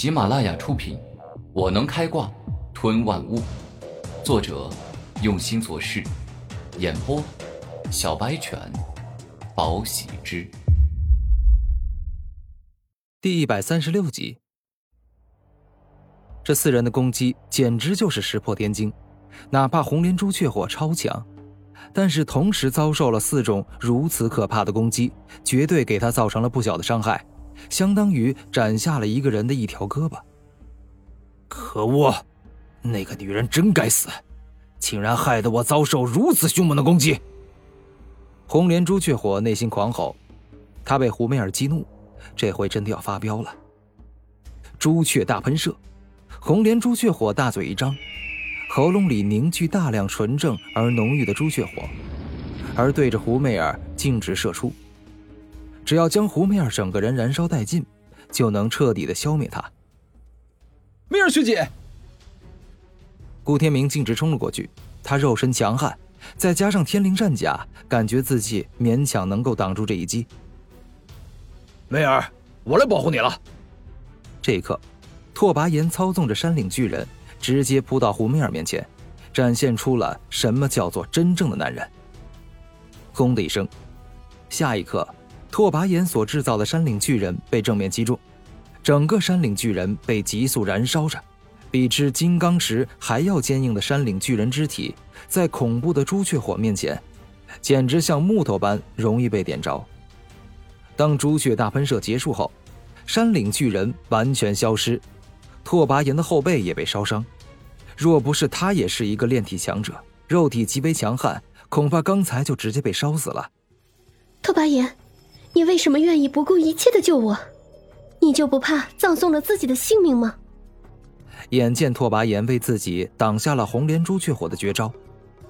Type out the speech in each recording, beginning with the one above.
喜马拉雅出品，《我能开挂吞万物》，作者用心做事，演播小白犬，宝喜之，第一百三十六集。这四人的攻击简直就是石破天惊，哪怕红莲朱雀火超强，但是同时遭受了四种如此可怕的攻击，绝对给他造成了不小的伤害。相当于斩下了一个人的一条胳膊。可恶，那个女人真该死，竟然害得我遭受如此凶猛的攻击！红莲朱雀火内心狂吼，他被胡媚儿激怒，这回真的要发飙了。朱雀大喷射，红莲朱雀火大嘴一张，喉咙里凝聚大量纯正而浓郁的朱雀火，而对着胡媚儿径直射出。只要将胡梅尔整个人燃烧殆尽，就能彻底的消灭他。梅尔学姐，顾天明径直冲了过去。他肉身强悍，再加上天灵战甲，感觉自己勉强能够挡住这一击。梅尔，我来保护你了。这一刻，拓跋炎操纵着山岭巨人，直接扑到胡梅尔面前，展现出了什么叫做真正的男人。轰的一声，下一刻。拓跋炎所制造的山岭巨人被正面击中，整个山岭巨人被急速燃烧着，比之金刚石还要坚硬的山岭巨人肢体，在恐怖的朱雀火面前，简直像木头般容易被点着。当朱雀大喷射结束后，山岭巨人完全消失，拓跋炎的后背也被烧伤。若不是他也是一个炼体强者，肉体极为强悍，恐怕刚才就直接被烧死了。拓跋炎。你为什么愿意不顾一切的救我？你就不怕葬送了自己的性命吗？眼见拓跋炎为自己挡下了红莲朱雀火的绝招，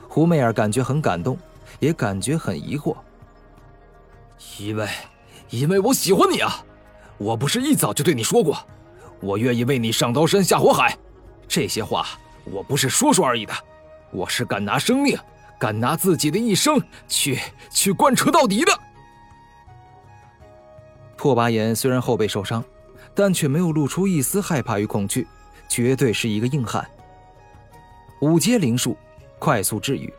胡媚儿感觉很感动，也感觉很疑惑。因为，因为我喜欢你啊！我不是一早就对你说过，我愿意为你上刀山下火海。这些话我不是说说而已的，我是敢拿生命，敢拿自己的一生去去贯彻到底的。拓跋炎虽然后背受伤，但却没有露出一丝害怕与恐惧，绝对是一个硬汉。五阶灵术，快速治愈，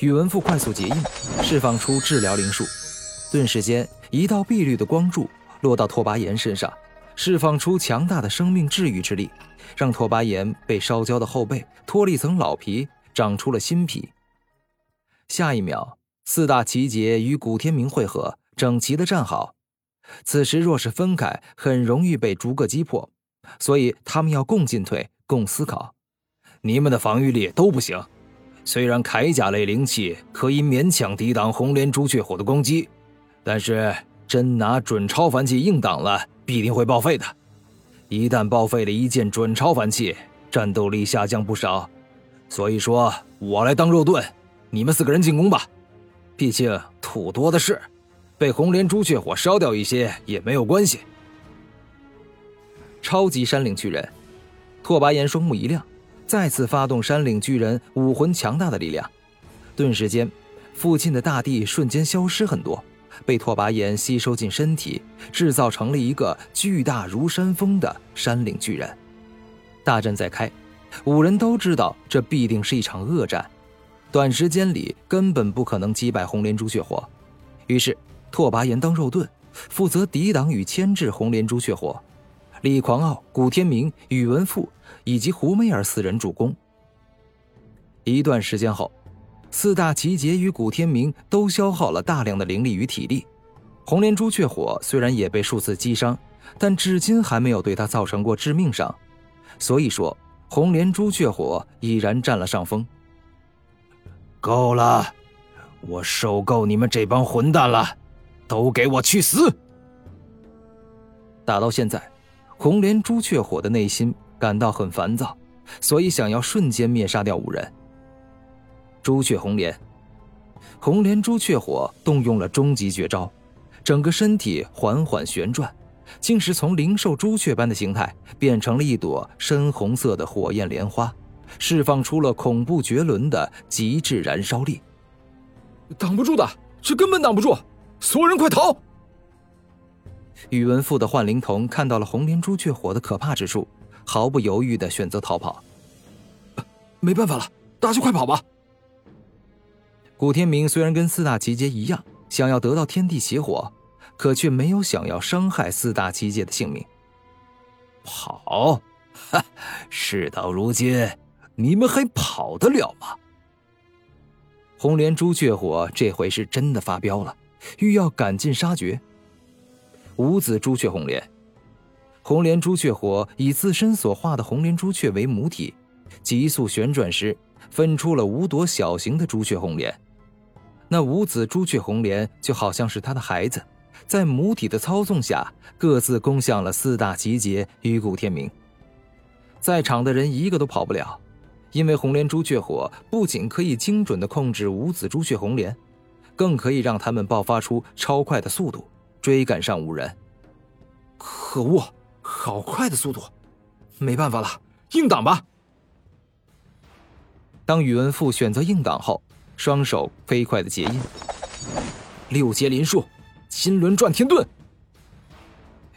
宇文赋快速结印，释放出治疗灵术。顿时间，一道碧绿的光柱落到拓跋炎身上，释放出强大的生命治愈之力，让拓跋炎被烧焦的后背脱了一层老皮，长出了新皮。下一秒，四大奇杰与古天明汇合，整齐的站好。此时若是分开，很容易被逐个击破，所以他们要共进退，共思考。你们的防御力都不行，虽然铠甲类灵器可以勉强抵挡红莲朱雀火的攻击，但是真拿准超凡器硬挡了，必定会报废的。一旦报废了一件准超凡器，战斗力下降不少。所以说，我来当肉盾，你们四个人进攻吧，毕竟土多的是。被红莲朱雀火烧掉一些也没有关系。超级山岭巨人，拓跋炎双目一亮，再次发动山岭巨人武魂强大的力量，顿时间，附近的大地瞬间消失很多，被拓跋炎吸收进身体，制造成了一个巨大如山峰的山岭巨人。大战在开，五人都知道这必定是一场恶战，短时间里根本不可能击败红莲朱雀火，于是。拓跋炎当肉盾，负责抵挡与牵制红莲朱雀火；李狂傲、古天明、宇文赋以及胡媚儿四人助攻。一段时间后，四大奇杰与古天明都消耗了大量的灵力与体力。红莲朱雀火虽然也被数次击伤，但至今还没有对他造成过致命伤，所以说红莲朱雀火已然占了上风。够了，我受够你们这帮混蛋了！都给我去死！打到现在，红莲朱雀火的内心感到很烦躁，所以想要瞬间灭杀掉五人。朱雀红莲，红莲朱雀火动用了终极绝招，整个身体缓缓旋转，竟是从灵兽朱雀般的形态变成了一朵深红色的火焰莲花，释放出了恐怖绝伦的极致燃烧力。挡不住的，这根本挡不住！所有人快逃！宇文富的幻灵童看到了红莲朱雀火的可怕之处，毫不犹豫的选择逃跑。没办法了，大家快跑吧！古天明虽然跟四大奇杰一样，想要得到天地邪火，可却没有想要伤害四大奇杰的性命。跑，哈！事到如今，你们还跑得了吗？红莲朱雀火这回是真的发飙了，欲要赶尽杀绝。五子朱雀红莲，红莲朱雀火以自身所化的红莲朱雀为母体，急速旋转时，分出了五朵小型的朱雀红莲。那五子朱雀红莲就好像是他的孩子，在母体的操纵下，各自攻向了四大奇杰与古天明。在场的人一个都跑不了。因为红莲朱雀火不仅可以精准的控制五子朱雀红莲，更可以让他们爆发出超快的速度，追赶上五人。可恶，好快的速度！没办法了，硬挡吧。当宇文富选择硬挡后，双手飞快的结印，六阶灵术，金轮转天遁。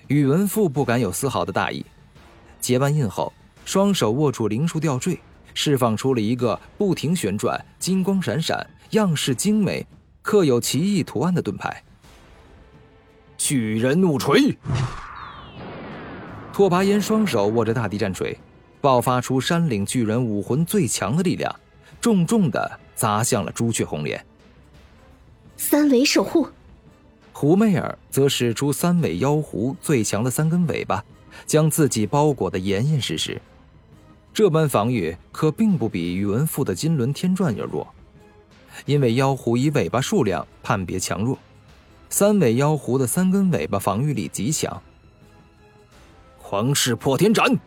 宇文富不敢有丝毫的大意，结完印后，双手握住灵术吊坠。释放出了一个不停旋转、金光闪闪、样式精美、刻有奇异图案的盾牌——巨人怒锤。拓跋炎双手握着大地战锤，爆发出山岭巨人武魂最强的力量，重重的砸向了朱雀红莲。三尾守护，胡媚儿则使出三尾妖狐最强的三根尾巴，将自己包裹得严严实实。这般防御可并不比宇文赋的金轮天转要弱，因为妖狐以尾巴数量判别强弱，三尾妖狐的三根尾巴防御力极强。狂噬破天斩！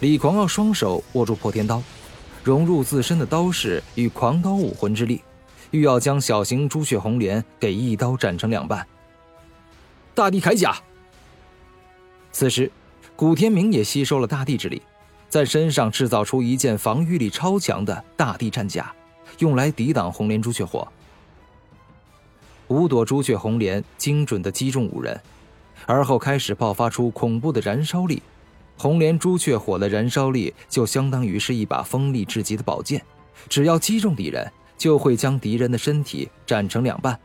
李狂傲双手握住破天刀，融入自身的刀势与狂刀武魂之力，欲要将小型朱雀红莲给一刀斩成两半。大地铠甲。此时，古天明也吸收了大地之力。在身上制造出一件防御力超强的大地战甲，用来抵挡红莲朱雀火。五朵朱雀红莲精准的击中五人，而后开始爆发出恐怖的燃烧力。红莲朱雀火的燃烧力就相当于是一把锋利至极的宝剑，只要击中敌人，就会将敌人的身体斩成两半。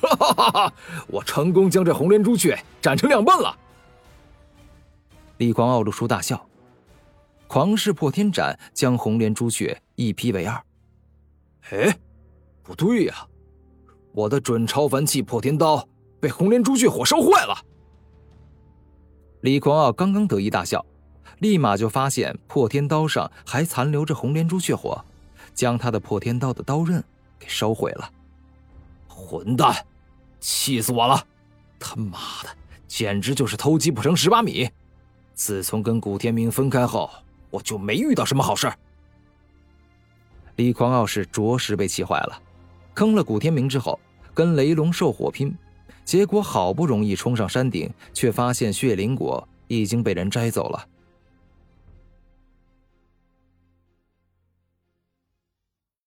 哈哈哈哈！我成功将这红莲朱雀斩成两半了。李狂傲露出大笑。狂噬破天斩将红莲朱雀一劈为二。哎，不对呀，我的准超凡器破天刀被红莲朱雀火烧坏了。李狂傲刚刚得意大笑，立马就发现破天刀上还残留着红莲朱雀火，将他的破天刀的刀刃给烧毁了。混蛋，气死我了！他妈的，简直就是偷鸡不成蚀把米。自从跟古天明分开后。我就没遇到什么好事。李狂傲是着实被气坏了，坑了古天明之后，跟雷龙兽火拼，结果好不容易冲上山顶，却发现血灵果已经被人摘走了。